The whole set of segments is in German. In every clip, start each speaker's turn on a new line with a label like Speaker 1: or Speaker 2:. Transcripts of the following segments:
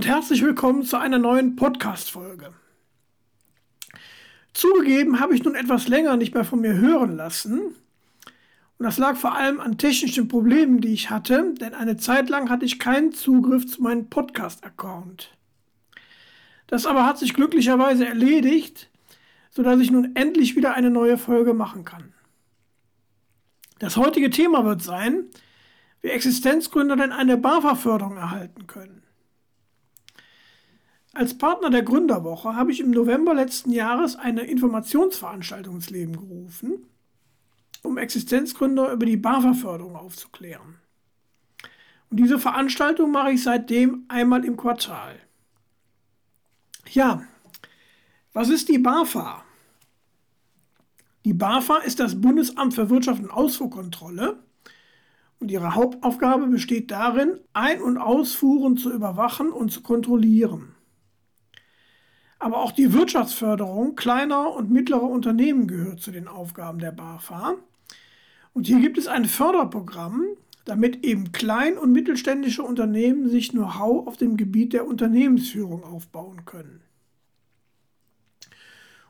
Speaker 1: und herzlich willkommen zu einer neuen Podcast-Folge. Zugegeben habe ich nun etwas länger nicht mehr von mir hören lassen. Und das lag vor allem an technischen Problemen, die ich hatte, denn eine Zeit lang hatte ich keinen Zugriff zu meinem Podcast-Account. Das aber hat sich glücklicherweise erledigt, sodass ich nun endlich wieder eine neue Folge machen kann. Das heutige Thema wird sein, wie Existenzgründer denn eine BAFA-Förderung erhalten können. Als Partner der Gründerwoche habe ich im November letzten Jahres eine Informationsveranstaltung ins Leben gerufen, um Existenzgründer über die BAFA-Förderung aufzuklären. Und diese Veranstaltung mache ich seitdem einmal im Quartal. Ja, was ist die BAFA? Die BAFA ist das Bundesamt für Wirtschaft und Ausfuhrkontrolle und ihre Hauptaufgabe besteht darin, Ein- und Ausfuhren zu überwachen und zu kontrollieren. Aber auch die Wirtschaftsförderung kleiner und mittlerer Unternehmen gehört zu den Aufgaben der BAFA. Und hier gibt es ein Förderprogramm, damit eben klein- und mittelständische Unternehmen sich Know-how auf dem Gebiet der Unternehmensführung aufbauen können.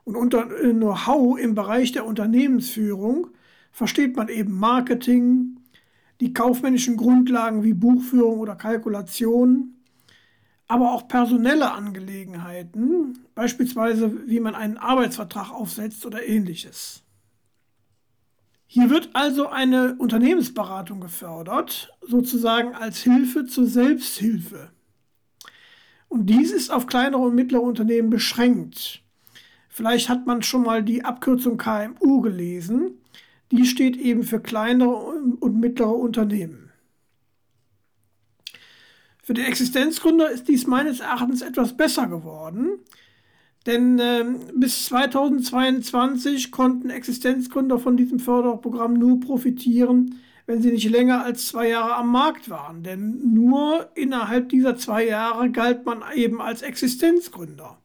Speaker 1: Und unter äh, Know-how im Bereich der Unternehmensführung versteht man eben Marketing, die kaufmännischen Grundlagen wie Buchführung oder Kalkulation, aber auch personelle Angelegenheiten, beispielsweise wie man einen Arbeitsvertrag aufsetzt oder ähnliches. Hier wird also eine Unternehmensberatung gefördert, sozusagen als Hilfe zur Selbsthilfe. Und dies ist auf kleinere und mittlere Unternehmen beschränkt. Vielleicht hat man schon mal die Abkürzung KMU gelesen. Die steht eben für kleinere und mittlere Unternehmen. Für die Existenzgründer ist dies meines Erachtens etwas besser geworden, denn äh, bis 2022 konnten Existenzgründer von diesem Förderprogramm nur profitieren, wenn sie nicht länger als zwei Jahre am Markt waren. Denn nur innerhalb dieser zwei Jahre galt man eben als Existenzgründer.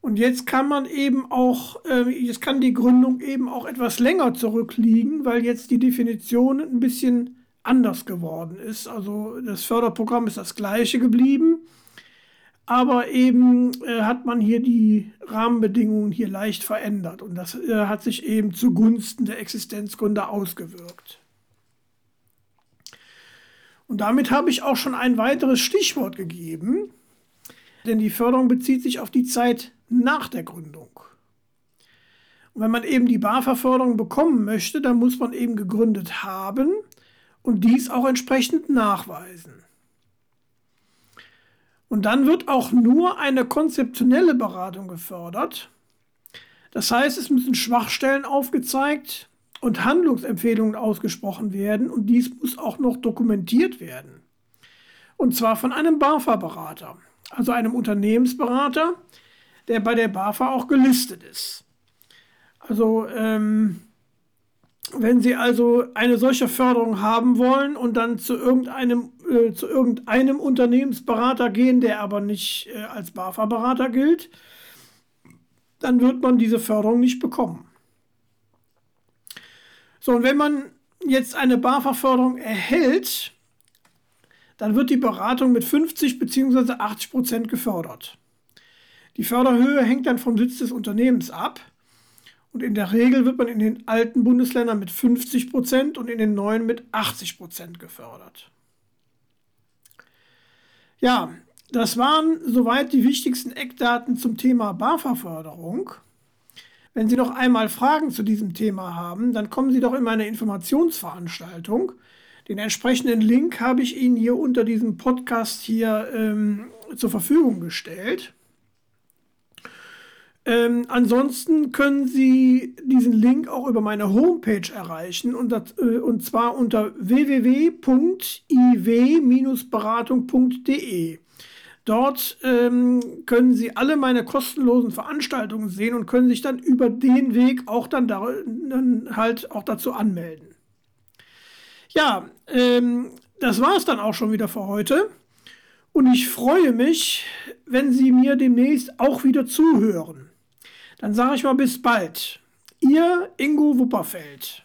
Speaker 1: Und jetzt kann man eben auch, äh, jetzt kann die Gründung eben auch etwas länger zurückliegen, weil jetzt die Definition ein bisschen anders geworden ist. Also das Förderprogramm ist das gleiche geblieben, aber eben äh, hat man hier die Rahmenbedingungen hier leicht verändert und das äh, hat sich eben zugunsten der Existenzgründer ausgewirkt. Und damit habe ich auch schon ein weiteres Stichwort gegeben, denn die Förderung bezieht sich auf die Zeit nach der Gründung. Und wenn man eben die BAFA-Förderung bekommen möchte, dann muss man eben gegründet haben und dies auch entsprechend nachweisen. Und dann wird auch nur eine konzeptionelle Beratung gefördert. Das heißt, es müssen Schwachstellen aufgezeigt und Handlungsempfehlungen ausgesprochen werden und dies muss auch noch dokumentiert werden. Und zwar von einem BAFA-Berater, also einem Unternehmensberater, der bei der BAFA auch gelistet ist. Also ähm, wenn Sie also eine solche Förderung haben wollen und dann zu irgendeinem, äh, zu irgendeinem Unternehmensberater gehen, der aber nicht äh, als BAFA-Berater gilt, dann wird man diese Förderung nicht bekommen. So, und wenn man jetzt eine BAFA-Förderung erhält, dann wird die Beratung mit 50 bzw. 80 Prozent gefördert. Die Förderhöhe hängt dann vom Sitz des Unternehmens ab. Und in der Regel wird man in den alten Bundesländern mit 50 Prozent und in den neuen mit 80 Prozent gefördert. Ja, das waren soweit die wichtigsten Eckdaten zum Thema BAFA-Förderung. Wenn Sie noch einmal Fragen zu diesem Thema haben, dann kommen Sie doch in meine Informationsveranstaltung. Den entsprechenden Link habe ich Ihnen hier unter diesem Podcast hier ähm, zur Verfügung gestellt. Ähm, ansonsten können Sie diesen Link auch über meine Homepage erreichen und, das, äh, und zwar unter www.iw-beratung.de. Dort ähm, können Sie alle meine kostenlosen Veranstaltungen sehen und können sich dann über den Weg auch dann, da, dann halt auch dazu anmelden. Ja, ähm, das war es dann auch schon wieder für heute. Und ich freue mich, wenn Sie mir demnächst auch wieder zuhören. Dann sage ich mal bis bald. Ihr Ingo Wupperfeld.